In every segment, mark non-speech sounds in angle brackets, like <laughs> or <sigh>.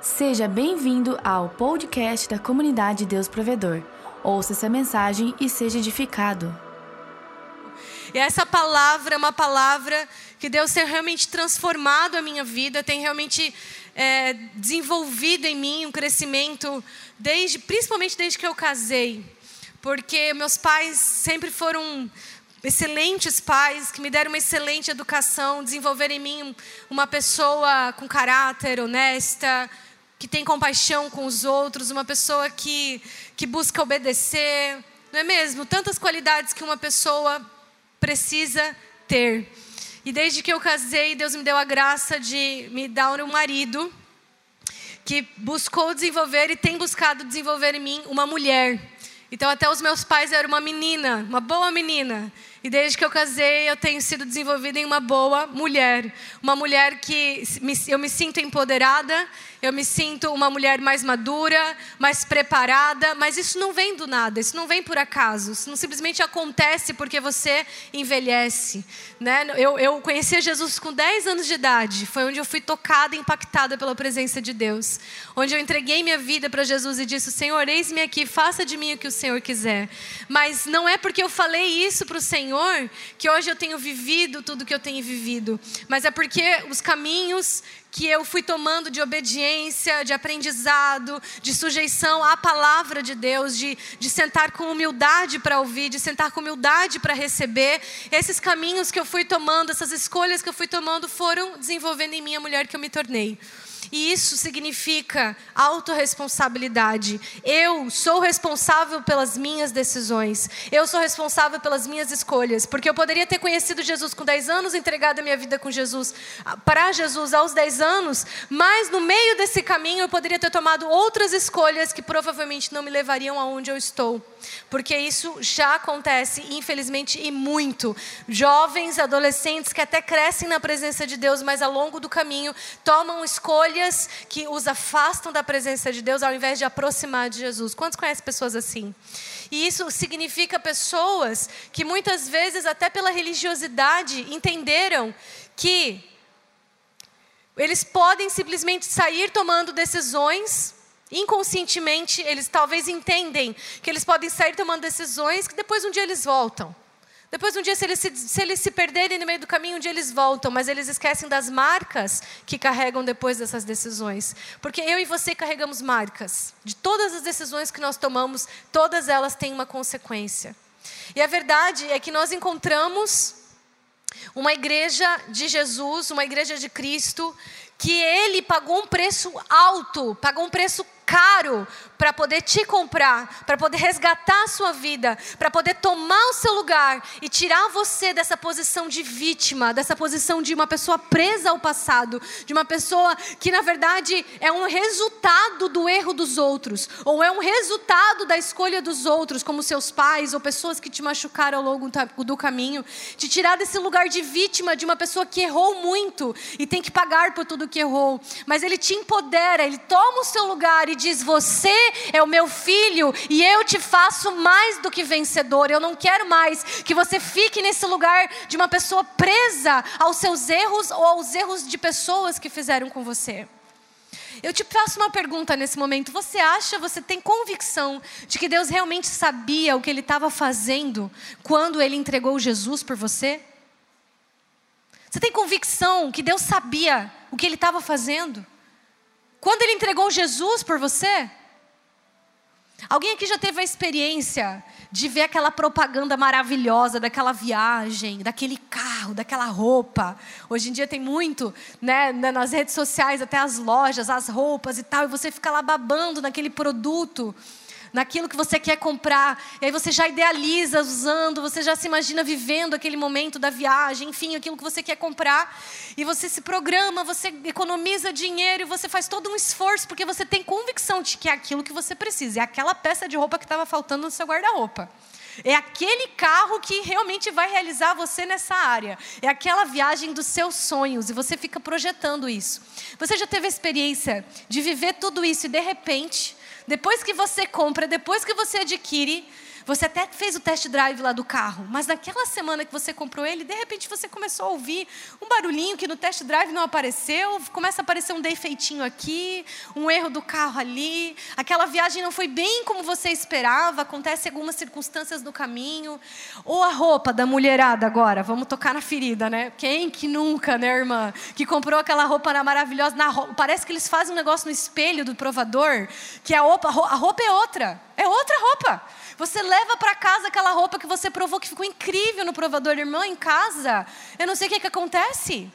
Seja bem-vindo ao podcast da comunidade Deus Provedor. Ouça essa mensagem e seja edificado. E essa palavra é uma palavra que Deus tem realmente transformado a minha vida, tem realmente é, desenvolvido em mim um crescimento, desde, principalmente desde que eu casei. Porque meus pais sempre foram excelentes pais que me deram uma excelente educação, desenvolveram em mim uma pessoa com caráter, honesta, que tem compaixão com os outros, uma pessoa que, que busca obedecer, não é mesmo? Tantas qualidades que uma pessoa precisa ter. E desde que eu casei, Deus me deu a graça de me dar um marido que buscou desenvolver e tem buscado desenvolver em mim uma mulher. Então, até os meus pais eram uma menina, uma boa menina. E desde que eu casei, eu tenho sido desenvolvida em uma boa mulher. Uma mulher que eu me sinto empoderada, eu me sinto uma mulher mais madura, mais preparada, mas isso não vem do nada, isso não vem por acaso, isso não simplesmente acontece porque você envelhece. Né? Eu, eu conheci Jesus com 10 anos de idade, foi onde eu fui tocada, impactada pela presença de Deus, onde eu entreguei minha vida para Jesus e disse: Senhor, eis-me aqui, faça de mim o que o Senhor quiser. Mas não é porque eu falei isso para o Senhor que hoje eu tenho vivido tudo que eu tenho vivido, mas é porque os caminhos que eu fui tomando de obediência, de aprendizado, de sujeição à palavra de Deus, de, de sentar com humildade para ouvir, de sentar com humildade para receber. Esses caminhos que eu fui tomando, essas escolhas que eu fui tomando, foram desenvolvendo em mim a mulher que eu me tornei. E isso significa autorresponsabilidade. Eu sou responsável pelas minhas decisões. Eu sou responsável pelas minhas escolhas. Porque eu poderia ter conhecido Jesus com 10 anos, entregado a minha vida com Jesus, para Jesus aos 10 anos, mas no meio desse caminho eu poderia ter tomado outras escolhas que provavelmente não me levariam aonde eu estou. Porque isso já acontece, infelizmente, e muito. Jovens, adolescentes que até crescem na presença de Deus, mas ao longo do caminho tomam escolhas que os afastam da presença de Deus ao invés de aproximar de Jesus. Quantos conhecem pessoas assim? E isso significa pessoas que muitas vezes, até pela religiosidade, entenderam que eles podem simplesmente sair tomando decisões Inconscientemente, eles talvez entendem que eles podem sair tomando decisões que depois um dia eles voltam. Depois um dia, se eles se, se eles se perderem no meio do caminho, um dia eles voltam, mas eles esquecem das marcas que carregam depois dessas decisões. Porque eu e você carregamos marcas. De todas as decisões que nós tomamos, todas elas têm uma consequência. E a verdade é que nós encontramos uma igreja de Jesus, uma igreja de Cristo, que ele pagou um preço alto, pagou um preço caro para poder te comprar, para poder resgatar a sua vida, para poder tomar o seu lugar e tirar você dessa posição de vítima, dessa posição de uma pessoa presa ao passado, de uma pessoa que na verdade é um resultado do erro dos outros, ou é um resultado da escolha dos outros, como seus pais ou pessoas que te machucaram ao longo do caminho, te tirar desse lugar de vítima de uma pessoa que errou muito e tem que pagar por tudo que errou, mas ele te empodera, ele toma o seu lugar e diz: Você é o meu filho e eu te faço mais do que vencedor. Eu não quero mais que você fique nesse lugar de uma pessoa presa aos seus erros ou aos erros de pessoas que fizeram com você. Eu te faço uma pergunta nesse momento. Você acha, você tem convicção de que Deus realmente sabia o que ele estava fazendo quando ele entregou Jesus por você? Você tem convicção que Deus sabia o que ele estava fazendo? Quando ele entregou Jesus por você? Alguém aqui já teve a experiência de ver aquela propaganda maravilhosa daquela viagem, daquele carro, daquela roupa? Hoje em dia tem muito, né, nas redes sociais, até as lojas, as roupas e tal, e você fica lá babando naquele produto naquilo que você quer comprar. E aí você já idealiza usando, você já se imagina vivendo aquele momento da viagem, enfim, aquilo que você quer comprar. E você se programa, você economiza dinheiro e você faz todo um esforço porque você tem convicção de que é aquilo que você precisa. É aquela peça de roupa que estava faltando no seu guarda-roupa. É aquele carro que realmente vai realizar você nessa área. É aquela viagem dos seus sonhos e você fica projetando isso. Você já teve a experiência de viver tudo isso e de repente depois que você compra, depois que você adquire, Você até fez o test drive lá do carro, mas naquela semana que você comprou ele, de repente você começou a ouvir um barulhinho que no test drive não apareceu, começa a aparecer um defeitinho aqui, um erro do carro ali, aquela viagem não foi bem como você esperava, acontece algumas circunstâncias no caminho, ou a roupa da mulherada agora, vamos tocar na ferida, né? Quem que nunca, né, irmã, que comprou aquela roupa maravilhosa, na roupa, parece que eles fazem um negócio no espelho do provador, que a roupa, a roupa é outra, é outra roupa. Você leva para casa aquela roupa que você provou que ficou incrível no provador, irmã, em casa. Eu não sei o que, que acontece.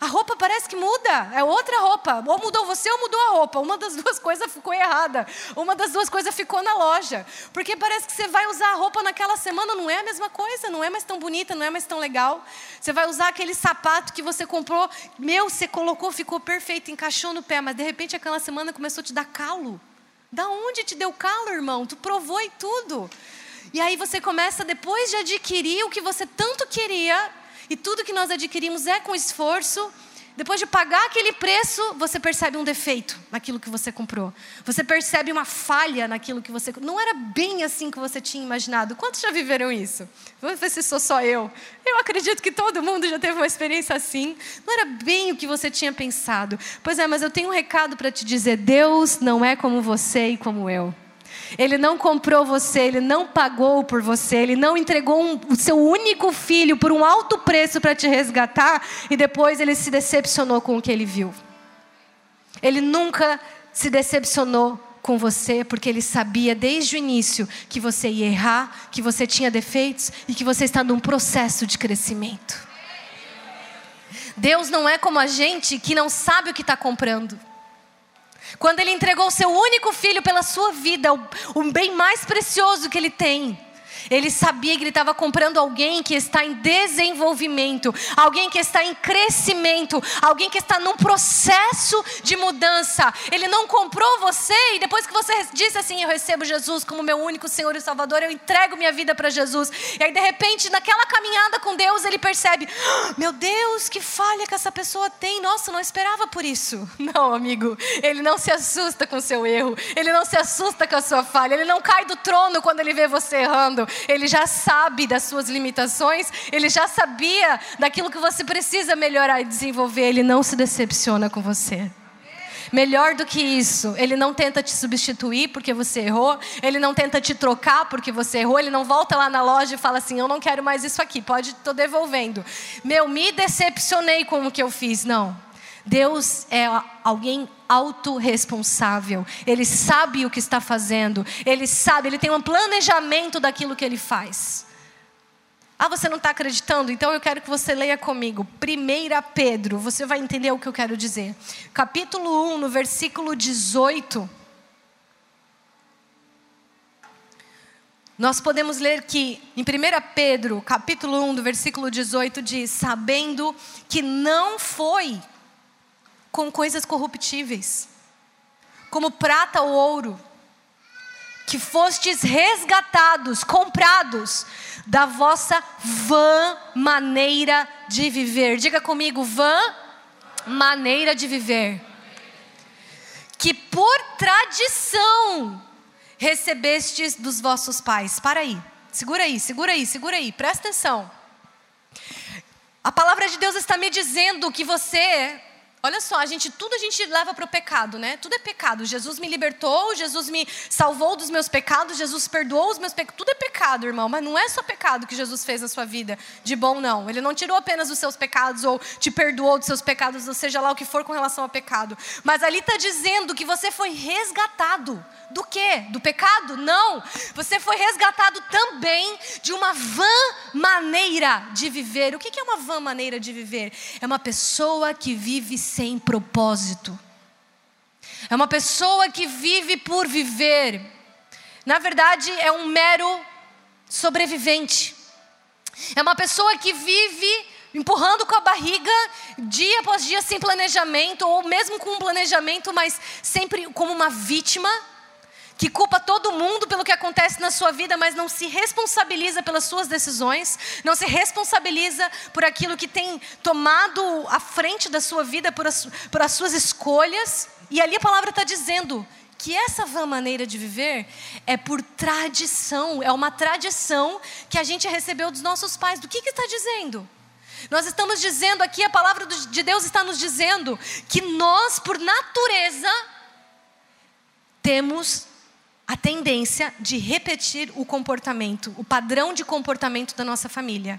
A roupa parece que muda, é outra roupa. Ou mudou você ou mudou a roupa. Uma das duas <laughs> coisas ficou errada. Uma das duas coisas ficou na loja. Porque parece que você vai usar a roupa naquela semana, não é a mesma coisa, não é mais tão bonita, não é mais tão legal. Você vai usar aquele sapato que você comprou, meu, você colocou, ficou perfeito, encaixou no pé, mas de repente aquela semana começou a te dar calo. Da onde te deu calo, irmão? Tu provou e tudo. E aí você começa, depois de adquirir o que você tanto queria, e tudo que nós adquirimos é com esforço, depois de pagar aquele preço, você percebe um defeito naquilo que você comprou. Você percebe uma falha naquilo que você. Não era bem assim que você tinha imaginado. Quantos já viveram isso? Vamos ver se sou só eu. Eu acredito que todo mundo já teve uma experiência assim. Não era bem o que você tinha pensado. Pois é, mas eu tenho um recado para te dizer: Deus não é como você e como eu. Ele não comprou você, ele não pagou por você, ele não entregou um, o seu único filho por um alto preço para te resgatar e depois ele se decepcionou com o que ele viu. Ele nunca se decepcionou com você porque ele sabia desde o início que você ia errar, que você tinha defeitos e que você está num processo de crescimento. Deus não é como a gente que não sabe o que está comprando. Quando ele entregou o seu único filho pela sua vida, o, o bem mais precioso que ele tem. Ele sabia que ele estava comprando alguém que está em desenvolvimento, alguém que está em crescimento, alguém que está num processo de mudança. Ele não comprou você e depois que você disse assim: Eu recebo Jesus como meu único Senhor e Salvador, eu entrego minha vida para Jesus. E aí, de repente, naquela caminhada com Deus, ele percebe: ah, Meu Deus, que falha que essa pessoa tem. Nossa, não esperava por isso. <laughs> Não, amigo, ele não se assusta com o seu erro, ele não se assusta com a sua falha, ele não cai do trono quando ele vê você errando ele já sabe das suas limitações, ele já sabia daquilo que você precisa melhorar e desenvolver, ele não se decepciona com você. Melhor do que isso, ele não tenta te substituir porque você errou, ele não tenta te trocar porque você errou, ele não volta lá na loja e fala assim: Eu não quero mais isso aqui, pode, estou devolvendo. Meu, me decepcionei com o que eu fiz. Não. Deus é alguém autorresponsável. Ele sabe o que está fazendo. Ele sabe, ele tem um planejamento daquilo que ele faz. Ah, você não está acreditando? Então eu quero que você leia comigo. 1 Pedro, você vai entender o que eu quero dizer. Capítulo 1, no versículo 18. Nós podemos ler que em 1 Pedro, capítulo 1, do versículo 18, diz: Sabendo que não foi com coisas corruptíveis, como prata ou ouro, que fostes resgatados, comprados da vossa vã maneira de viver. Diga comigo, vã maneira de viver. Que por tradição recebestes dos vossos pais. Para aí, segura aí, segura aí, segura aí, presta atenção. A palavra de Deus está me dizendo que você Olha só, a gente tudo a gente leva para o pecado, né? Tudo é pecado. Jesus me libertou, Jesus me salvou dos meus pecados, Jesus perdoou os meus pecados. Tudo é pecado, irmão, mas não é só pecado que Jesus fez na sua vida de bom não. Ele não tirou apenas os seus pecados ou te perdoou dos seus pecados, ou seja lá o que for com relação ao pecado. Mas ali está dizendo que você foi resgatado. Do quê? Do pecado? Não. Você foi resgatado também de uma vã maneira de viver. O que é uma vã maneira de viver? É uma pessoa que vive sem propósito. É uma pessoa que vive por viver. Na verdade, é um mero sobrevivente. É uma pessoa que vive empurrando com a barriga dia após dia sem planejamento, ou mesmo com um planejamento, mas sempre como uma vítima que culpa todo mundo pelo que acontece na sua vida, mas não se responsabiliza pelas suas decisões, não se responsabiliza por aquilo que tem tomado a frente da sua vida, por as, por as suas escolhas. E ali a palavra está dizendo que essa vã maneira de viver é por tradição, é uma tradição que a gente recebeu dos nossos pais. Do que, que está dizendo? Nós estamos dizendo aqui, a palavra de Deus está nos dizendo que nós, por natureza, temos a tendência de repetir o comportamento, o padrão de comportamento da nossa família.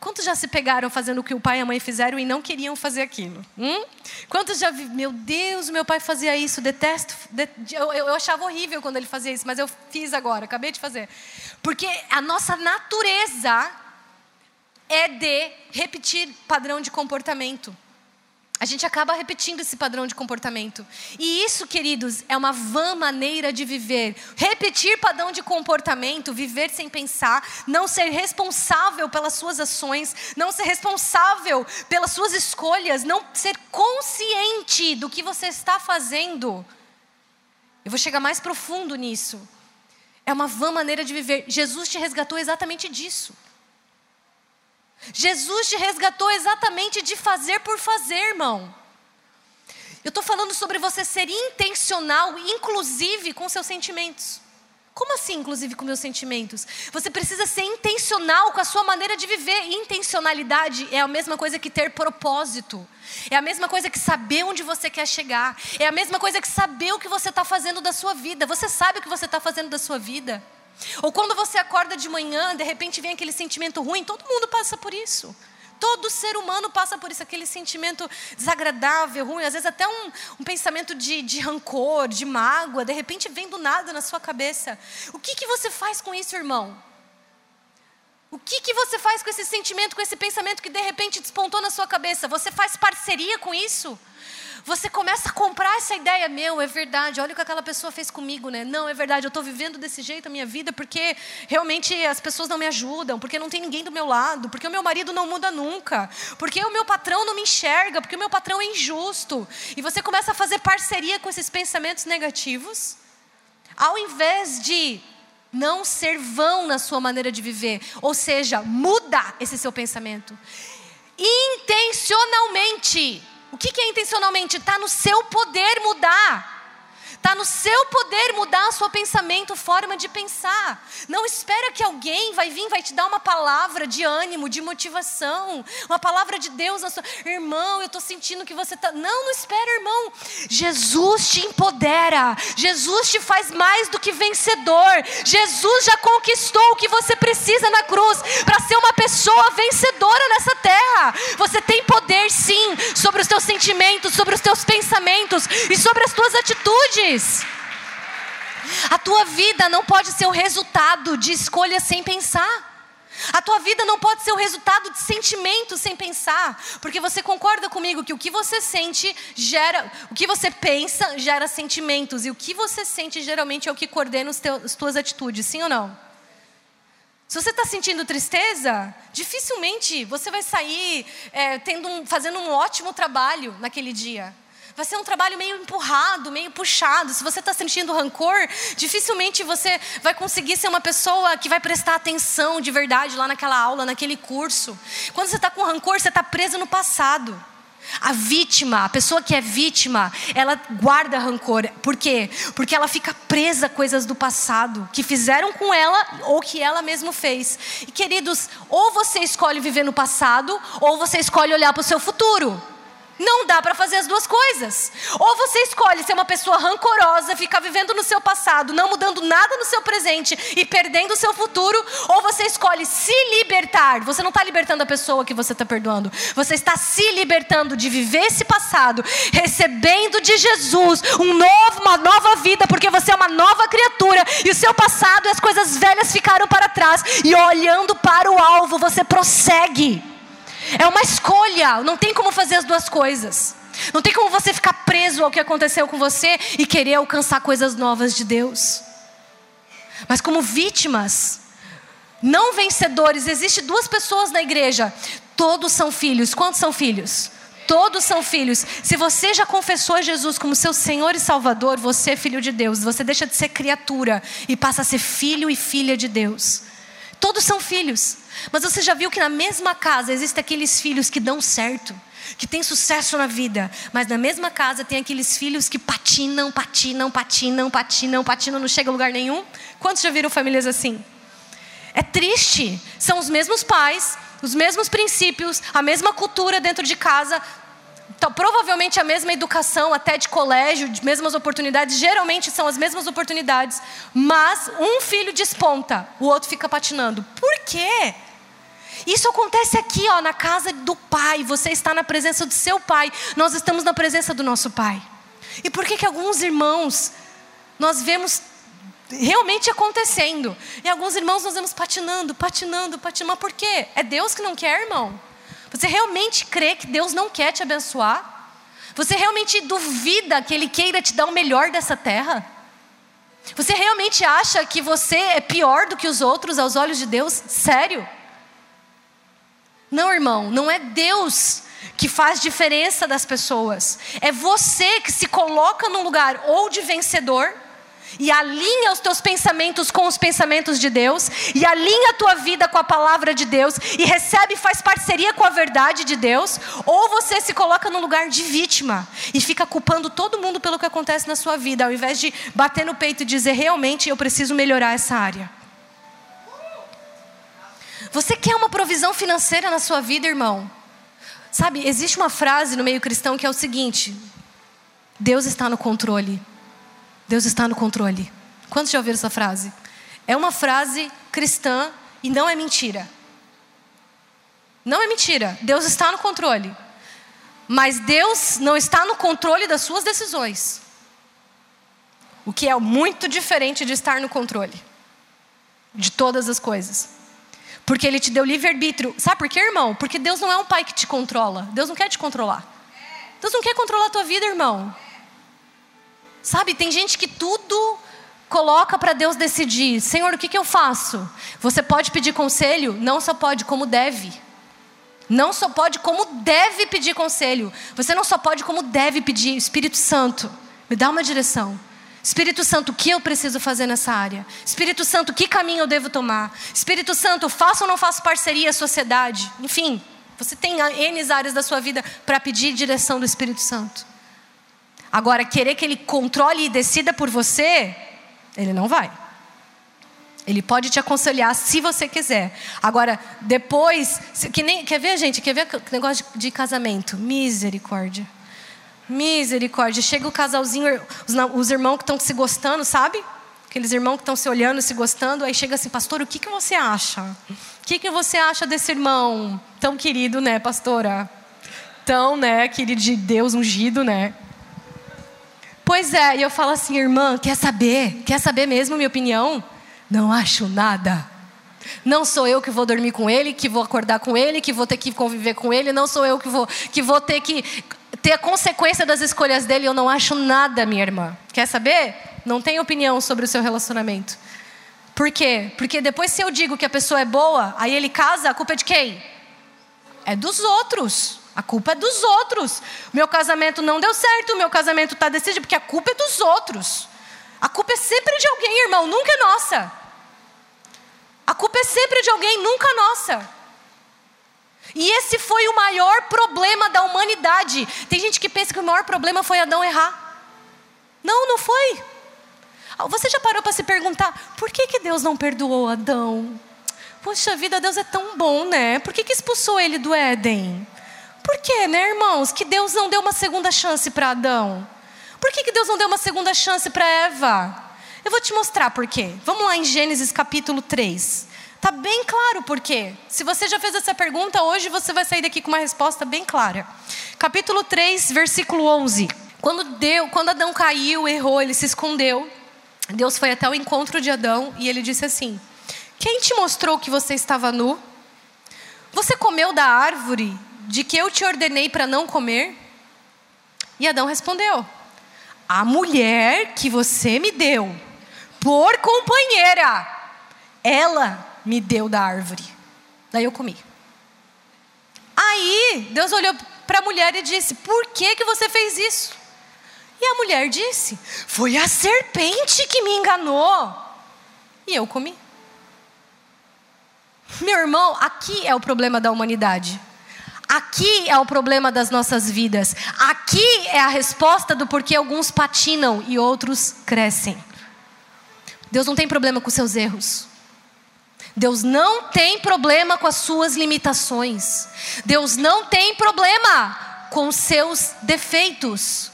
Quantos já se pegaram fazendo o que o pai e a mãe fizeram e não queriam fazer aquilo? Hum? Quantos já vi, meu Deus, meu pai fazia isso, detesto, eu, eu, achava horrível quando ele fazia isso, mas eu fiz agora, acabei de fazer. Porque a nossa natureza é de repetir padrão de comportamento a gente acaba repetindo esse padrão de comportamento. E isso, queridos, é uma vã maneira de viver. Repetir padrão de comportamento, viver sem pensar, não ser responsável pelas suas ações, não ser responsável pelas suas escolhas, não ser consciente do que você está fazendo. Eu vou chegar mais profundo nisso. É uma vã maneira de viver. Jesus te resgatou exatamente disso. Jesus te resgatou exatamente de fazer por fazer, irmão. Eu estou falando sobre você ser intencional, inclusive com seus sentimentos. Como assim, inclusive com meus sentimentos? Você precisa ser intencional com a sua maneira de viver. Intencionalidade é a mesma coisa que ter propósito. É a mesma coisa que saber onde você quer chegar. É a mesma coisa que saber o que você está fazendo da sua vida. Você sabe o que você está fazendo da sua vida? Ou quando você acorda de manhã, de repente vem aquele sentimento ruim, todo mundo passa por isso. Todo ser humano passa por isso, aquele sentimento desagradável, ruim, às vezes até um, um pensamento de, de, rancor, de mágoa, de repente vem do nada na sua cabeça. O que, que você faz com isso, irmão? O que, que você faz com esse sentimento, com esse pensamento que de repente despontou na sua cabeça? Você faz parceria com isso? Você começa a comprar essa ideia, meu, é verdade, olha o que aquela pessoa fez comigo, né? Não, é verdade, eu estou vivendo desse jeito a minha vida porque realmente as pessoas não me ajudam, porque não tem ninguém do meu lado, porque o meu marido não muda nunca, porque o meu patrão não me enxerga, porque o meu patrão é injusto. E você começa a fazer parceria com esses pensamentos negativos, ao invés de não ser vão na sua maneira de viver, ou seja, muda esse seu pensamento intencionalmente. O que é intencionalmente? Está no seu poder mudar. Está no seu poder mudar o seu pensamento, forma de pensar. Não espera que alguém vai vir, vai te dar uma palavra de ânimo, de motivação, uma palavra de Deus na sua. Irmão, eu estou sentindo que você está. Não, não espera, irmão. Jesus te empodera. Jesus te faz mais do que vencedor. Jesus já conquistou o que você precisa na cruz para ser uma pessoa vencedora nessa terra. Você tem poder, sim, sobre os teus sentimentos, sobre os teus pensamentos e sobre as tuas atitudes. A tua vida não pode ser o resultado de escolhas sem pensar. A tua vida não pode ser o resultado de sentimentos sem pensar, porque você concorda comigo que o que você sente gera, o que você pensa gera sentimentos e o que você sente geralmente é o que coordena os teus, as tuas atitudes, sim ou não? Se você está sentindo tristeza, dificilmente você vai sair é, tendo um, fazendo um ótimo trabalho naquele dia. Vai ser um trabalho meio empurrado, meio puxado. Se você está sentindo rancor, dificilmente você vai conseguir ser uma pessoa que vai prestar atenção de verdade lá naquela aula, naquele curso. Quando você está com rancor, você está preso no passado. A vítima, a pessoa que é vítima, ela guarda rancor. Por quê? Porque ela fica presa a coisas do passado que fizeram com ela ou que ela mesma fez. E queridos, ou você escolhe viver no passado, ou você escolhe olhar para o seu futuro. Não dá para fazer as duas coisas. Ou você escolhe ser uma pessoa rancorosa, ficar vivendo no seu passado, não mudando nada no seu presente e perdendo o seu futuro, ou você escolhe se libertar. Você não está libertando a pessoa que você está perdoando. Você está se libertando de viver esse passado, recebendo de Jesus um novo, uma nova vida, porque você é uma nova criatura e o seu passado e as coisas velhas ficaram para trás. E olhando para o alvo, você prossegue. É uma escolha, não tem como fazer as duas coisas. Não tem como você ficar preso ao que aconteceu com você e querer alcançar coisas novas de Deus. Mas como vítimas, não vencedores, existe duas pessoas na igreja. Todos são filhos. Quantos são filhos? Todos são filhos. Se você já confessou Jesus como seu Senhor e Salvador, você é filho de Deus. Você deixa de ser criatura e passa a ser filho e filha de Deus. Todos são filhos. Mas você já viu que na mesma casa existem aqueles filhos que dão certo? que tem sucesso na vida, mas na mesma casa tem aqueles filhos que patinam, patinam, patinam, patinam, patinam, não chega a lugar nenhum. Quantos já viram famílias assim? É triste. São os mesmos pais, os mesmos princípios, a mesma cultura dentro de casa, então, provavelmente a mesma educação, até de colégio, de mesmas oportunidades, geralmente são as mesmas oportunidades, mas um filho desponta, o outro fica patinando. Por quê? Isso acontece aqui, ó, na casa do pai. Você está na presença do seu pai. Nós estamos na presença do nosso pai. E por que que alguns irmãos nós vemos realmente acontecendo? E alguns irmãos nós vemos patinando, patinando, patinando. Mas por quê? É Deus que não quer, irmão? Você realmente crê que Deus não quer te abençoar? Você realmente duvida que Ele queira te dar o melhor dessa terra? Você realmente acha que você é pior do que os outros aos olhos de Deus? Sério? Não, irmão, não é Deus que faz diferença das pessoas. É você que se coloca num lugar ou de vencedor e alinha os teus pensamentos com os pensamentos de Deus, e alinha a tua vida com a palavra de Deus, e recebe e faz parceria com a verdade de Deus, ou você se coloca no lugar de vítima e fica culpando todo mundo pelo que acontece na sua vida, ao invés de bater no peito e dizer realmente eu preciso melhorar essa área. Você quer uma provisão financeira na sua vida, irmão? Sabe, existe uma frase no meio cristão que é o seguinte: Deus está no controle. Deus está no controle. Quantos já ouviram essa frase? É uma frase cristã e não é mentira. Não é mentira. Deus está no controle. Mas Deus não está no controle das suas decisões. O que é muito diferente de estar no controle de todas as coisas. Porque Ele te deu livre-arbítrio. Sabe por quê, irmão? Porque Deus não é um pai que te controla. Deus não quer te controlar. Deus não quer controlar a tua vida, irmão. Sabe, tem gente que tudo coloca para Deus decidir. Senhor, o que, que eu faço? Você pode pedir conselho? Não só pode, como deve. Não só pode, como deve pedir conselho. Você não só pode, como deve pedir. Espírito Santo, me dá uma direção. Espírito Santo, o que eu preciso fazer nessa área? Espírito Santo, que caminho eu devo tomar? Espírito Santo, faço ou não faço parceria, sociedade? Enfim, você tem N áreas da sua vida para pedir direção do Espírito Santo. Agora, querer que ele controle e decida por você, ele não vai. Ele pode te aconselhar se você quiser. Agora, depois, que nem, quer ver, gente? Quer ver negócio de, de casamento? Misericórdia. Misericórdia. Chega o casalzinho, os, os irmãos que estão se gostando, sabe? Aqueles irmãos que estão se olhando, se gostando. Aí chega assim, pastor, o que, que você acha? O que, que você acha desse irmão? Tão querido, né, pastora? Tão, né, querido de Deus ungido, né? Pois é, e eu falo assim, irmã, quer saber? Quer saber mesmo minha opinião? Não acho nada. Não sou eu que vou dormir com ele, que vou acordar com ele, que vou ter que conviver com ele, não sou eu que vou, que vou ter que ter a consequência das escolhas dele. Eu não acho nada, minha irmã. Quer saber? Não tenho opinião sobre o seu relacionamento. Por quê? Porque depois, se eu digo que a pessoa é boa, aí ele casa, a culpa é de quem? É dos outros. A culpa é dos outros. Meu casamento não deu certo, meu casamento está decidido, porque a culpa é dos outros. A culpa é sempre de alguém, irmão, nunca é nossa. A culpa é sempre de alguém, nunca nossa. E esse foi o maior problema da humanidade. Tem gente que pensa que o maior problema foi Adão errar. Não, não foi. Você já parou para se perguntar por que, que Deus não perdoou Adão? Poxa vida, Deus é tão bom, né? Por que, que expulsou ele do Éden? Por que, né, irmãos, que Deus não deu uma segunda chance para Adão? Por que, que Deus não deu uma segunda chance para Eva? Eu vou te mostrar por quê. Vamos lá em Gênesis capítulo 3. Está bem claro por quê. Se você já fez essa pergunta, hoje você vai sair daqui com uma resposta bem clara. Capítulo 3, versículo 11. Quando, Deus, quando Adão caiu, errou, ele se escondeu. Deus foi até o encontro de Adão e ele disse assim: Quem te mostrou que você estava nu? Você comeu da árvore de que eu te ordenei para não comer? E Adão respondeu: A mulher que você me deu por companheira, ela me deu da árvore. Daí eu comi. Aí Deus olhou para a mulher e disse: Por que, que você fez isso? E a mulher disse: Foi a serpente que me enganou. E eu comi. Meu irmão, aqui é o problema da humanidade. Aqui é o problema das nossas vidas. Aqui é a resposta do porquê alguns patinam e outros crescem. Deus não tem problema com seus erros. Deus não tem problema com as suas limitações. Deus não tem problema com os seus defeitos.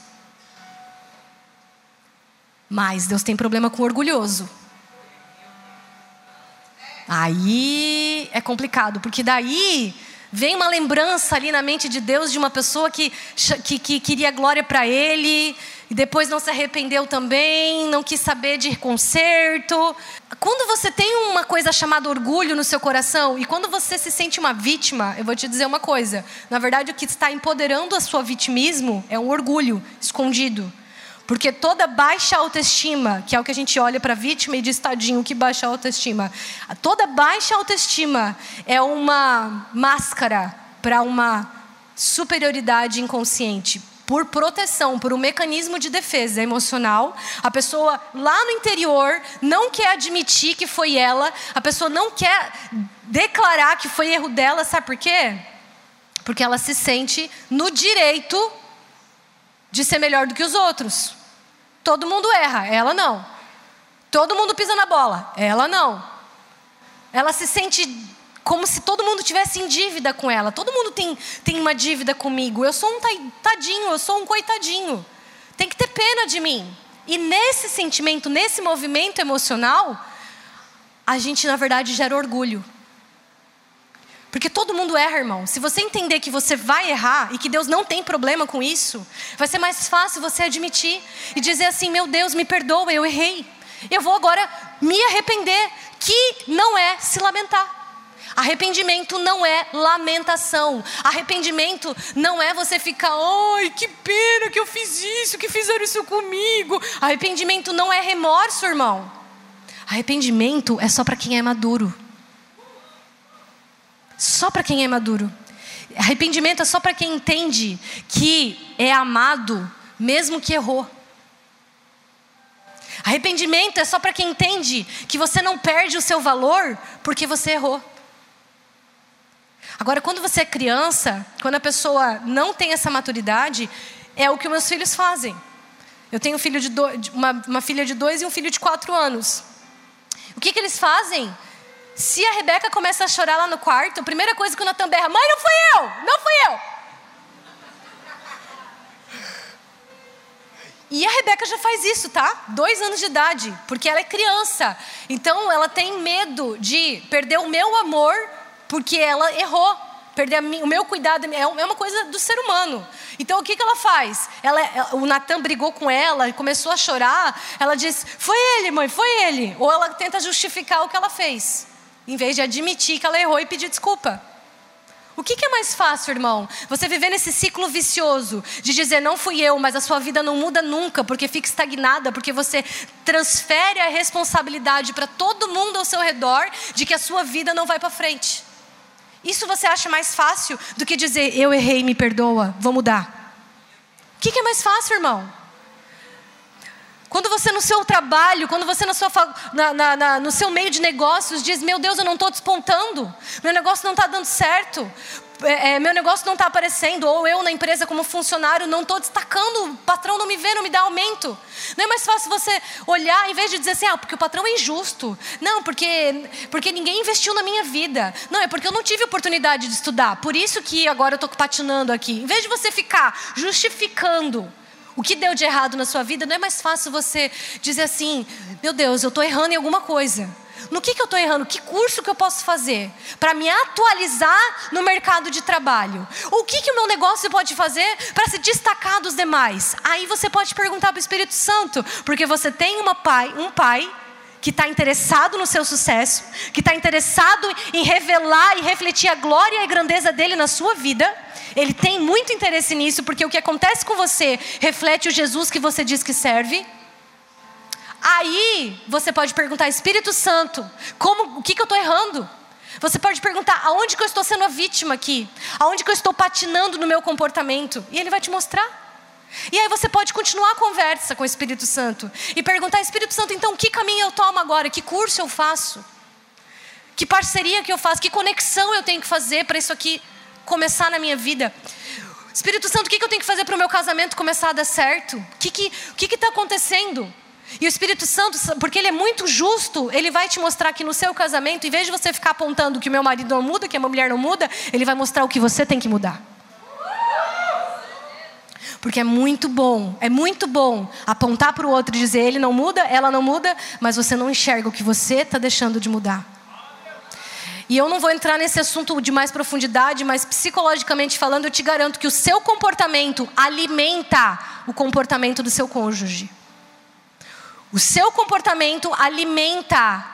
Mas Deus tem problema com o orgulhoso. Aí é complicado, porque daí vem uma lembrança ali na mente de Deus de uma pessoa que, que, que queria glória para Ele, e depois não se arrependeu também, não quis saber de conserto. Quando você tem uma coisa chamada orgulho no seu coração, e quando você se sente uma vítima, eu vou te dizer uma coisa: na verdade, o que está empoderando a sua vitimismo é um orgulho escondido. Porque toda baixa autoestima, que é o que a gente olha para a vítima e diz, tadinho, que baixa autoestima. Toda baixa autoestima é uma máscara para uma superioridade inconsciente. Por proteção, por um mecanismo de defesa emocional, a pessoa lá no interior não quer admitir que foi ela, a pessoa não quer declarar que foi erro dela, sabe por quê? Porque ela se sente no direito de ser melhor do que os outros. Todo mundo erra, ela não. Todo mundo pisa na bola, ela não. Ela se sente como se todo mundo tivesse em dívida com ela. Todo mundo tem, tem uma dívida comigo. Eu sou um tadinho, eu sou um coitadinho. Tem que ter pena de mim. E nesse sentimento, nesse movimento emocional, a gente na verdade gera orgulho. Porque todo mundo erra, irmão. Se você entender que você vai errar e que Deus não tem problema com isso, vai ser mais fácil você admitir e dizer assim: meu Deus, me perdoa, eu errei. Eu vou agora me arrepender, que não é se lamentar. Arrependimento não é lamentação. Arrependimento não é você ficar, ai, que pena que eu fiz isso, que fizeram isso comigo. Arrependimento não é remorso, irmão. Arrependimento é só para quem é maduro. Só para quem é maduro. Arrependimento é só para quem entende que é amado, mesmo que errou. Arrependimento é só para quem entende que você não perde o seu valor porque você errou. Agora, quando você é criança, quando a pessoa não tem essa maturidade, é o que meus filhos fazem. Eu tenho um filho de uma, uma filha de dois e um filho de quatro anos. O que, que eles fazem? Se a Rebeca começa a chorar lá no quarto, a primeira coisa que o Natan berra: Mãe, não fui eu! Não fui eu! E a Rebeca já faz isso, tá? Dois anos de idade, porque ela é criança. Então ela tem medo de perder o meu amor, porque ela errou. Perder o meu cuidado é, é uma coisa do ser humano. Então o que, que ela faz? Ela, o Natan brigou com ela começou a chorar. Ela diz: Foi ele, mãe, foi ele. Ou ela tenta justificar o que ela fez em vez de admitir que ela errou e pedir desculpa. O que, que, é mais fácil, irmão? Você viver nesse ciclo vicioso de dizer não fui eu, mas a sua vida não muda nunca porque fica estagnada, porque você transfere a responsabilidade para todo mundo ao seu redor de que a sua vida não vai para frente. Isso você acha mais fácil do que dizer eu errei, me perdoa, vou mudar? O que, que é mais fácil, irmão? Quando você no seu trabalho, quando você na sua, na, na, na, no seu meio de negócios diz: Meu Deus, eu não estou despontando, meu negócio não está dando certo, é, é, meu negócio não está aparecendo, ou eu na empresa como funcionário não estou destacando, o patrão não me vê, não me dá aumento. Não é mais fácil você olhar, em vez de dizer assim, ah, porque o patrão é injusto. Não, porque, porque ninguém investiu na minha vida. Não, é porque eu não tive oportunidade de estudar. Por isso que agora eu estou patinando aqui. Em vez de você ficar justificando o que deu de errado na sua vida, não é mais fácil você dizer assim: meu Deus, eu estou errando em alguma coisa. No que, que eu estou errando? Que curso que eu posso fazer para me atualizar no mercado de trabalho? O que, que o meu negócio pode fazer para se destacar dos demais? Aí você pode perguntar para o Espírito Santo, porque você tem uma pai, um pai que está interessado no seu sucesso, que está interessado em revelar e refletir a glória e a grandeza dele na sua vida ele tem muito interesse nisso, porque o que acontece com você reflete o Jesus que você diz que serve. Aí você pode perguntar, Espírito Santo, como, o que, que eu estou errando? Você pode perguntar, aonde que eu estou sendo a vítima aqui? Aonde que eu estou patinando no meu comportamento? E ele vai te mostrar. E aí você pode continuar a conversa com o Espírito Santo e perguntar, Espírito Santo, então que caminho eu tomo agora? Que curso eu faço? Que parceria que eu faço? Que conexão eu tenho que fazer para isso aqui começar na minha vida. Espírito Santo, o que eu tenho que fazer para o meu casamento começar a dar certo? O que está que, que, que acontecendo? E o Espírito Santo, porque ele é muito justo, ele vai te mostrar que no seu casamento, em vez de você ficar apontando que o meu marido não muda, que a minha mulher não muda, ele vai mostrar o que você tem que mudar. Porque é muito bom, é muito bom apontar para o outro e dizer ele não muda, ela não muda, mas você não enxerga o que você está deixando de mudar. E eu não vou entrar nesse assunto de mais profundidade, mas psicologicamente falando, eu te garanto que o seu comportamento alimenta o comportamento do seu cônjuge. O seu comportamento alimenta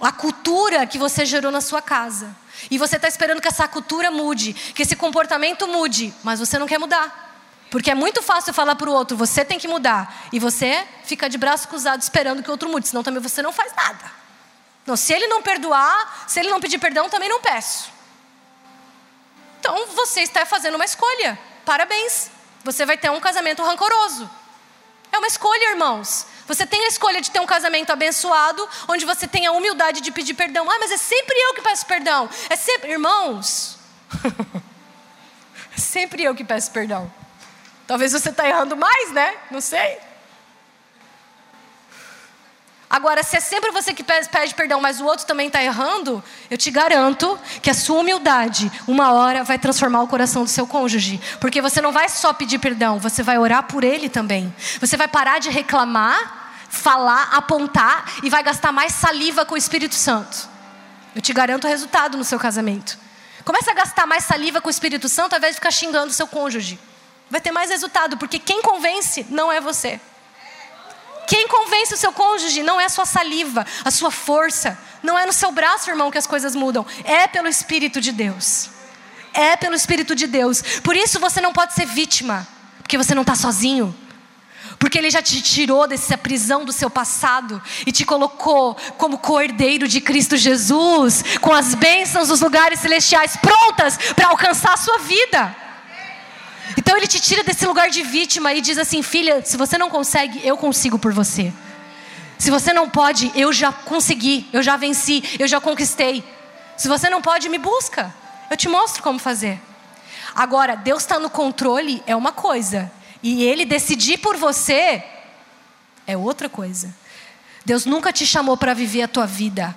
a cultura que você gerou na sua casa. E você está esperando que essa cultura mude, que esse comportamento mude, mas você não quer mudar. Porque é muito fácil falar para o outro, você tem que mudar. E você fica de braço cruzado esperando que o outro mude, senão também você não faz nada. Se ele não perdoar, se ele não pedir perdão, também não peço. Então você está fazendo uma escolha. Parabéns. Você vai ter um casamento rancoroso. É uma escolha, irmãos. Você tem a escolha de ter um casamento abençoado, onde você tem a humildade de pedir perdão. Ah, mas é sempre eu que peço perdão. É sempre, irmãos. <laughs> é sempre eu que peço perdão. Talvez você está errando mais, né? Não sei. Agora, se é sempre você que pede perdão, mas o outro também está errando, eu te garanto que a sua humildade, uma hora, vai transformar o coração do seu cônjuge. Porque você não vai só pedir perdão, você vai orar por ele também. Você vai parar de reclamar, falar, apontar e vai gastar mais saliva com o Espírito Santo. Eu te garanto o resultado no seu casamento. Comece a gastar mais saliva com o Espírito Santo ao invés de ficar xingando o seu cônjuge. Vai ter mais resultado, porque quem convence não é você. Quem convence o seu cônjuge não é a sua saliva, a sua força. Não é no seu braço, irmão, que as coisas mudam. É pelo Espírito de Deus. É pelo Espírito de Deus. Por isso você não pode ser vítima, porque você não está sozinho. Porque Ele já te tirou dessa prisão do seu passado e te colocou como cordeiro de Cristo Jesus, com as bênçãos dos lugares celestiais prontas para alcançar a sua vida. Então ele te tira desse lugar de vítima e diz assim: filha, se você não consegue, eu consigo por você. Se você não pode, eu já consegui, eu já venci, eu já conquistei. Se você não pode, me busca, eu te mostro como fazer. Agora, Deus está no controle é uma coisa, e Ele decidir por você é outra coisa. Deus nunca te chamou para viver a tua vida.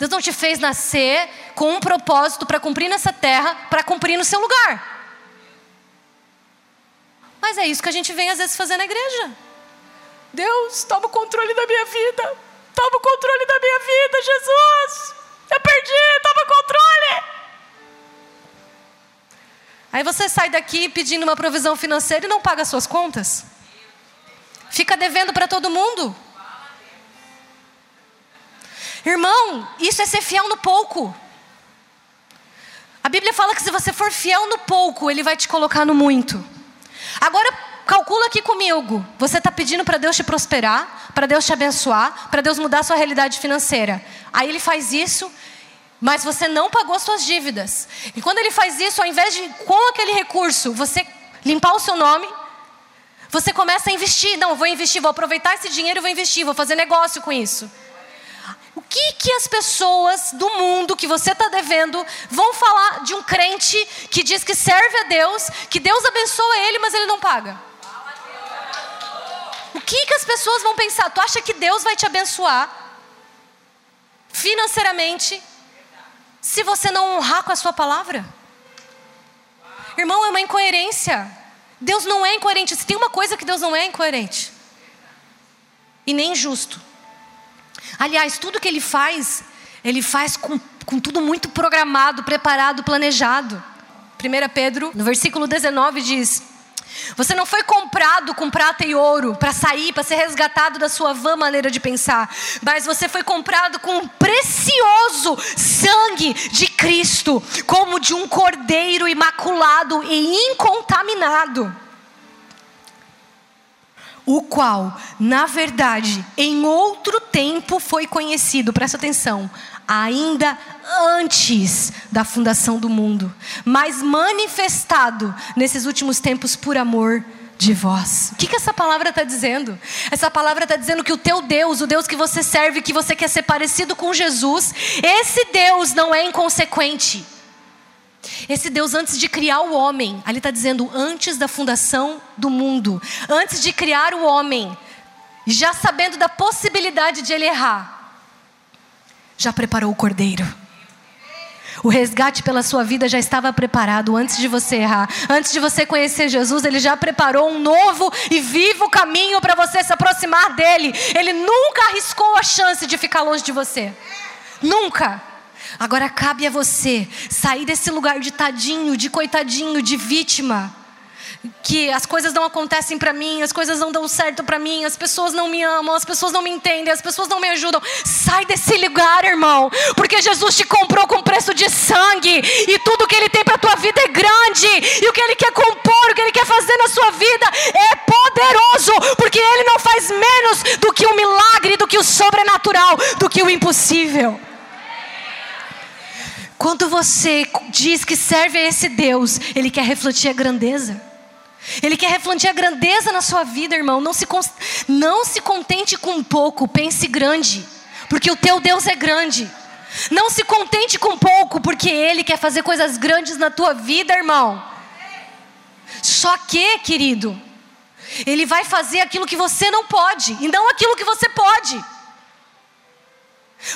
Deus não te fez nascer com um propósito para cumprir nessa terra, para cumprir no seu lugar. Mas é isso que a gente vem às vezes fazer na igreja. Deus, toma o controle da minha vida. Toma o controle da minha vida, Jesus. Eu perdi, toma o controle. Aí você sai daqui pedindo uma provisão financeira e não paga suas contas. Fica devendo para todo mundo. Irmão, isso é ser fiel no pouco. A Bíblia fala que se você for fiel no pouco, Ele vai te colocar no muito. Agora, calcula aqui comigo. Você está pedindo para Deus te prosperar, para Deus te abençoar, para Deus mudar a sua realidade financeira. Aí Ele faz isso, mas você não pagou suas dívidas. E quando Ele faz isso, ao invés de com aquele recurso você limpar o seu nome, você começa a investir. Não, vou investir, vou aproveitar esse dinheiro e vou investir, vou fazer negócio com isso. Que, que as pessoas do mundo que você está devendo vão falar de um crente que diz que serve a Deus, que Deus abençoa ele, mas ele não paga? O que, que as pessoas vão pensar? Tu acha que Deus vai te abençoar financeiramente se você não honrar com a sua palavra? Irmão, é uma incoerência. Deus não é incoerente. Se tem uma coisa que Deus não é incoerente e nem justo Aliás, tudo que ele faz, ele faz com, com tudo muito programado, preparado, planejado. 1 Pedro, no versículo 19, diz: Você não foi comprado com prata e ouro para sair, para ser resgatado da sua vã maneira de pensar, mas você foi comprado com um precioso sangue de Cristo, como de um cordeiro imaculado e incontaminado o qual, na verdade, em outro tempo foi conhecido, presta atenção, ainda antes da fundação do mundo, mas manifestado nesses últimos tempos por amor de vós. O que, que essa palavra está dizendo? Essa palavra está dizendo que o teu Deus, o Deus que você serve, que você quer ser parecido com Jesus, esse Deus não é inconsequente. Esse Deus, antes de criar o homem, ali está dizendo, antes da fundação do mundo, antes de criar o homem, já sabendo da possibilidade de ele errar, já preparou o cordeiro. O resgate pela sua vida já estava preparado antes de você errar. Antes de você conhecer Jesus, Ele já preparou um novo e vivo caminho para você se aproximar dele. Ele nunca arriscou a chance de ficar longe de você. Nunca. Agora cabe a você sair desse lugar de tadinho, de coitadinho, de vítima que as coisas não acontecem para mim, as coisas não dão certo para mim, as pessoas não me amam, as pessoas não me entendem, as pessoas não me ajudam. Sai desse lugar, irmão, porque Jesus te comprou com preço de sangue e tudo que ele tem para tua vida é grande e o que ele quer compor, o que ele quer fazer na sua vida é poderoso, porque ele não faz menos do que o milagre, do que o sobrenatural, do que o impossível. Quando você diz que serve a esse Deus, ele quer refletir a grandeza. Ele quer refletir a grandeza na sua vida, irmão. Não se, não se contente com pouco, pense grande, porque o teu Deus é grande. Não se contente com pouco, porque Ele quer fazer coisas grandes na tua vida, irmão. Só que, querido, Ele vai fazer aquilo que você não pode, e não aquilo que você pode.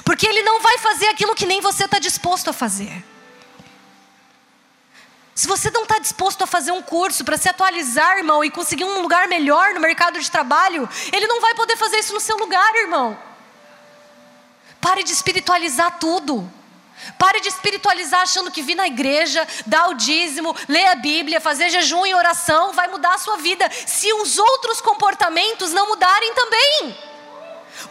Porque Ele não vai fazer aquilo que nem você está disposto a fazer. Se você não está disposto a fazer um curso para se atualizar, irmão, e conseguir um lugar melhor no mercado de trabalho, ele não vai poder fazer isso no seu lugar, irmão. Pare de espiritualizar tudo. Pare de espiritualizar achando que vir na igreja, dar o dízimo, ler a Bíblia, fazer jejum e oração vai mudar a sua vida. Se os outros comportamentos não mudarem também.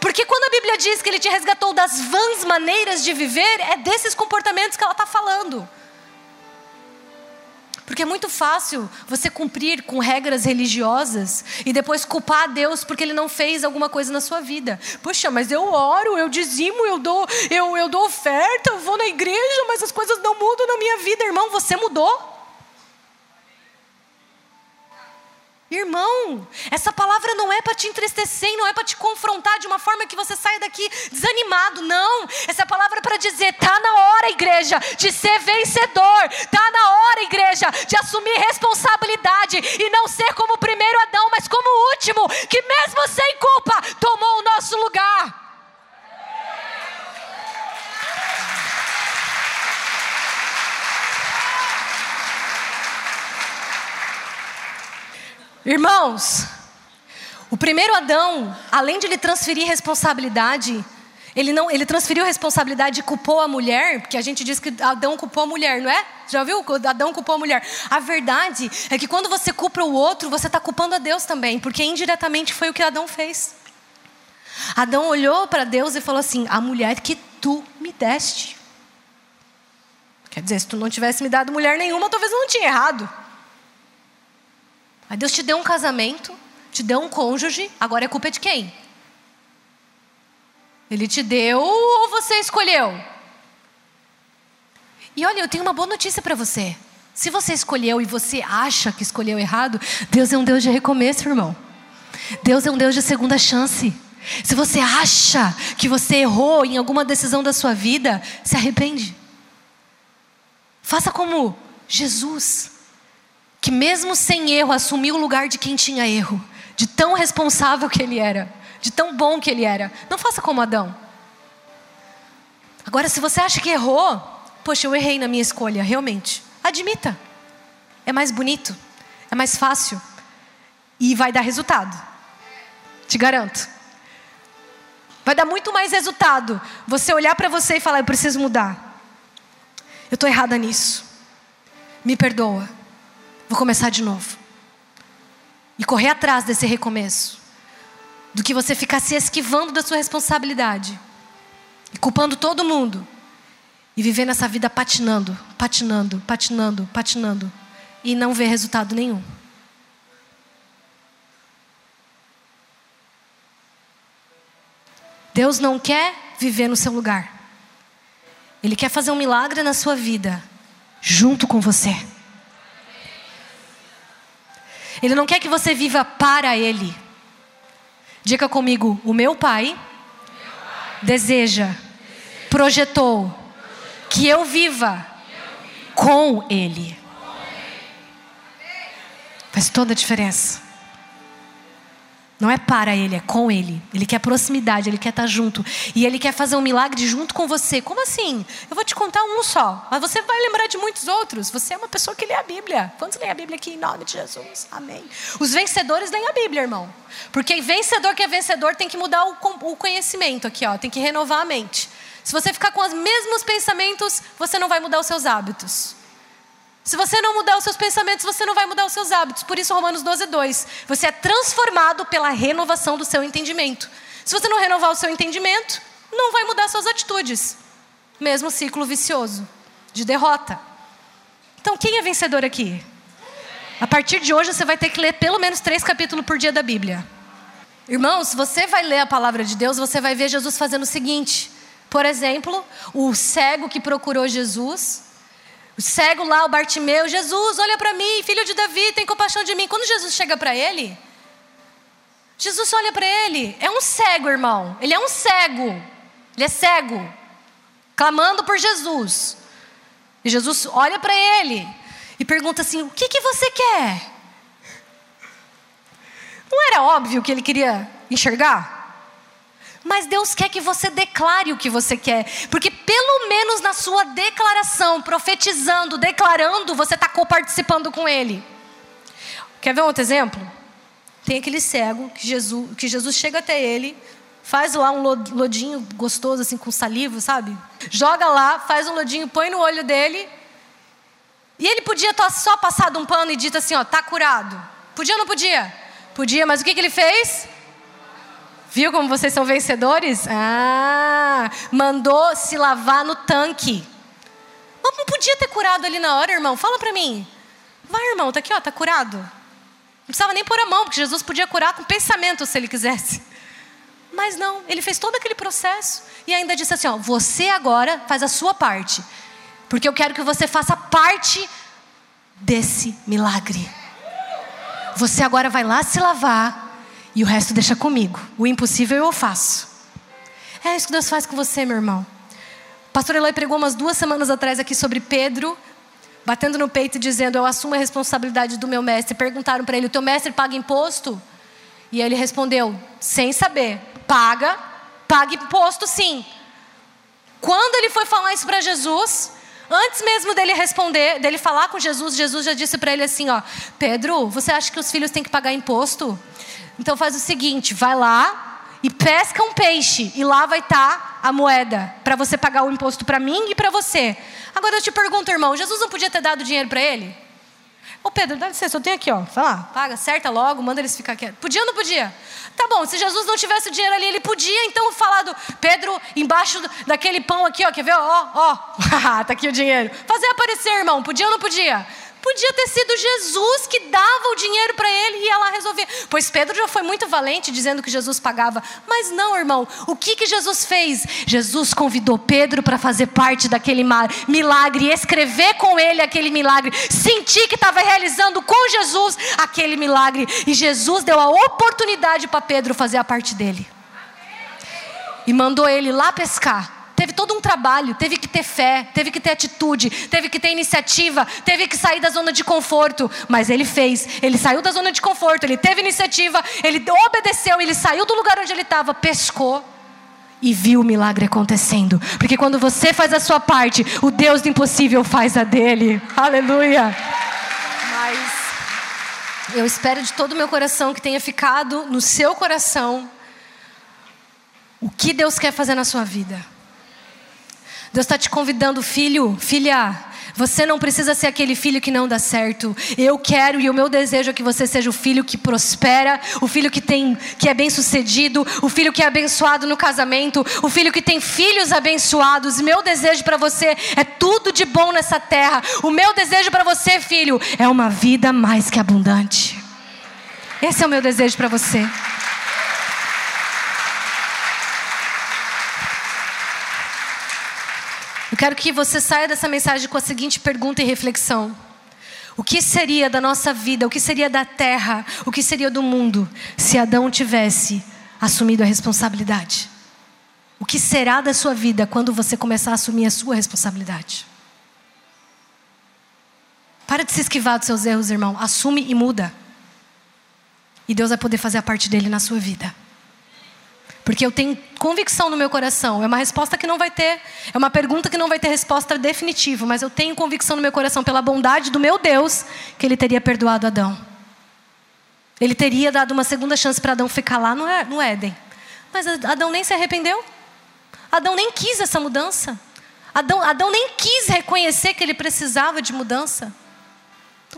Porque quando a Bíblia diz que Ele te resgatou das vãs maneiras de viver, é desses comportamentos que ela está falando. Porque é muito fácil você cumprir com regras religiosas e depois culpar a Deus porque ele não fez alguma coisa na sua vida. Poxa, mas eu oro, eu dizimo, eu dou, eu, eu dou oferta, eu vou na igreja, mas as coisas não mudam na minha vida, irmão. Você mudou? Irmão, essa palavra não é para te entristecer, não é para te confrontar de uma forma que você saia daqui desanimado, não. Essa palavra é para dizer: tá na hora, igreja, de ser vencedor, tá na hora, igreja, de assumir responsabilidade e não ser como o primeiro Adão, mas como o último, que mesmo sem culpa tomou o nosso lugar. Irmãos, o primeiro Adão, além de ele transferir responsabilidade, ele não, ele transferiu responsabilidade e culpou a mulher, porque a gente diz que Adão culpou a mulher, não é? Já viu? Adão culpou a mulher. A verdade é que quando você culpa o outro, você está culpando a Deus também, porque indiretamente foi o que Adão fez. Adão olhou para Deus e falou assim: A mulher que tu me deste. Quer dizer, se tu não tivesse me dado mulher nenhuma, talvez eu não tinha errado. Aí Deus te deu um casamento, te deu um cônjuge, agora é culpa de quem? Ele te deu ou você escolheu? E olha, eu tenho uma boa notícia para você. Se você escolheu e você acha que escolheu errado, Deus é um Deus de recomeço, irmão. Deus é um Deus de segunda chance. Se você acha que você errou em alguma decisão da sua vida, se arrepende. Faça como Jesus que mesmo sem erro assumiu o lugar de quem tinha erro, de tão responsável que ele era, de tão bom que ele era. Não faça como Adão. Agora, se você acha que errou, poxa, eu errei na minha escolha, realmente. Admita. É mais bonito, é mais fácil e vai dar resultado. Te garanto. Vai dar muito mais resultado você olhar para você e falar: eu preciso mudar. Eu estou errada nisso. Me perdoa. Vou começar de novo. E correr atrás desse recomeço. Do que você ficar se esquivando da sua responsabilidade. E culpando todo mundo. E viver nessa vida patinando, patinando, patinando, patinando. E não ver resultado nenhum. Deus não quer viver no seu lugar. Ele quer fazer um milagre na sua vida, junto com você. Ele não quer que você viva para Ele. Diga comigo: o meu Pai, deseja, projetou que eu viva com Ele. Faz toda a diferença. Não é para ele, é com ele. Ele quer proximidade, ele quer estar junto. E ele quer fazer um milagre junto com você. Como assim? Eu vou te contar um só, mas você vai lembrar de muitos outros. Você é uma pessoa que lê a Bíblia. Quantos lêem a Bíblia aqui em nome de Jesus? Amém. Os vencedores leem a Bíblia, irmão. Porque vencedor que é vencedor tem que mudar o conhecimento aqui, ó. Tem que renovar a mente. Se você ficar com os mesmos pensamentos, você não vai mudar os seus hábitos. Se você não mudar os seus pensamentos, você não vai mudar os seus hábitos. Por isso, Romanos 12, 2. Você é transformado pela renovação do seu entendimento. Se você não renovar o seu entendimento, não vai mudar suas atitudes. Mesmo ciclo vicioso de derrota. Então, quem é vencedor aqui? A partir de hoje, você vai ter que ler pelo menos três capítulos por dia da Bíblia. Irmãos, se você vai ler a palavra de Deus, você vai ver Jesus fazendo o seguinte. Por exemplo, o cego que procurou Jesus, o cego lá, o Bartimeu, Jesus, olha para mim, filho de Davi, tem compaixão de mim. Quando Jesus chega para ele, Jesus olha para ele. É um cego, irmão. Ele é um cego. Ele é cego, clamando por Jesus. E Jesus olha para ele e pergunta assim: O que, que você quer? Não era óbvio que ele queria enxergar? Mas Deus quer que você declare o que você quer, porque pelo menos na sua declaração, profetizando, declarando, você está coparticipando com Ele. Quer ver outro exemplo? Tem aquele cego que Jesus, que Jesus chega até ele, faz lá um lodinho gostoso, assim, com saliva, sabe? Joga lá, faz um lodinho, põe no olho dele. E ele podia ter só passado um pano e dito assim: ó, tá curado. Podia ou não podia? Podia, mas o que, que ele fez? Viu como vocês são vencedores? Ah, mandou se lavar no tanque. Não podia ter curado ali na hora, irmão? Fala para mim. Vai, irmão, tá aqui, ó, tá curado. Não precisava nem pôr a mão, porque Jesus podia curar com pensamento se ele quisesse. Mas não, ele fez todo aquele processo e ainda disse assim: ó, você agora faz a sua parte, porque eu quero que você faça parte desse milagre. Você agora vai lá se lavar e o resto deixa comigo. O impossível eu faço. É isso que Deus faz com você, meu irmão. O pastor Eloy pregou umas duas semanas atrás aqui sobre Pedro, batendo no peito e dizendo: Eu assumo a responsabilidade do meu mestre. Perguntaram para ele: O teu mestre paga imposto? E ele respondeu, sem saber: Paga, paga imposto sim. Quando ele foi falar isso para Jesus, antes mesmo dele responder, dele falar com Jesus, Jesus já disse para ele assim: Ó, Pedro, você acha que os filhos têm que pagar imposto? Então faz o seguinte, vai lá e pesca um peixe e lá vai estar tá a moeda para você pagar o imposto para mim e para você. Agora eu te pergunto, irmão, Jesus não podia ter dado dinheiro para ele? Ô Pedro, dá licença, eu tenho aqui, ó. Vai lá, paga, acerta logo, manda eles ficar quietos. Podia ou não podia? Tá bom, se Jesus não tivesse o dinheiro ali, ele podia então falar do Pedro embaixo daquele pão aqui, ó. Quer ver? Ó, ó. <laughs> tá aqui o dinheiro. Fazer aparecer, irmão. Podia ou não podia? Podia ter sido Jesus que dava o dinheiro para ele e ia lá resolver. Pois Pedro já foi muito valente dizendo que Jesus pagava. Mas não, irmão. O que, que Jesus fez? Jesus convidou Pedro para fazer parte daquele milagre, escrever com ele aquele milagre, sentir que estava realizando com Jesus aquele milagre. E Jesus deu a oportunidade para Pedro fazer a parte dele. E mandou ele lá pescar. Teve todo um trabalho, teve que ter fé, teve que ter atitude, teve que ter iniciativa, teve que sair da zona de conforto, mas ele fez. Ele saiu da zona de conforto, ele teve iniciativa, ele obedeceu, ele saiu do lugar onde ele estava, pescou e viu o milagre acontecendo. Porque quando você faz a sua parte, o Deus do impossível faz a dele. Aleluia. Mas eu espero de todo o meu coração que tenha ficado no seu coração o que Deus quer fazer na sua vida. Deus está te convidando, filho, filha. Você não precisa ser aquele filho que não dá certo. Eu quero e o meu desejo é que você seja o filho que prospera, o filho que tem, que é bem sucedido, o filho que é abençoado no casamento, o filho que tem filhos abençoados. Meu desejo para você é tudo de bom nessa terra. O meu desejo para você, filho, é uma vida mais que abundante. Esse é o meu desejo para você. Eu quero que você saia dessa mensagem com a seguinte pergunta e reflexão: O que seria da nossa vida, o que seria da terra, o que seria do mundo, se Adão tivesse assumido a responsabilidade? O que será da sua vida quando você começar a assumir a sua responsabilidade? Para de se esquivar dos seus erros, irmão. Assume e muda. E Deus vai poder fazer a parte dele na sua vida. Porque eu tenho convicção no meu coração. É uma resposta que não vai ter, é uma pergunta que não vai ter resposta definitiva, mas eu tenho convicção no meu coração pela bondade do meu Deus que ele teria perdoado Adão. Ele teria dado uma segunda chance para Adão ficar lá no Éden. Mas Adão nem se arrependeu. Adão nem quis essa mudança. Adão, Adão nem quis reconhecer que ele precisava de mudança.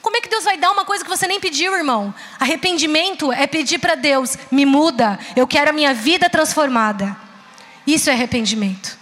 Como é que Deus vai dar uma coisa que você nem pediu, irmão? Arrependimento é pedir para Deus: me muda, eu quero a minha vida transformada. Isso é arrependimento.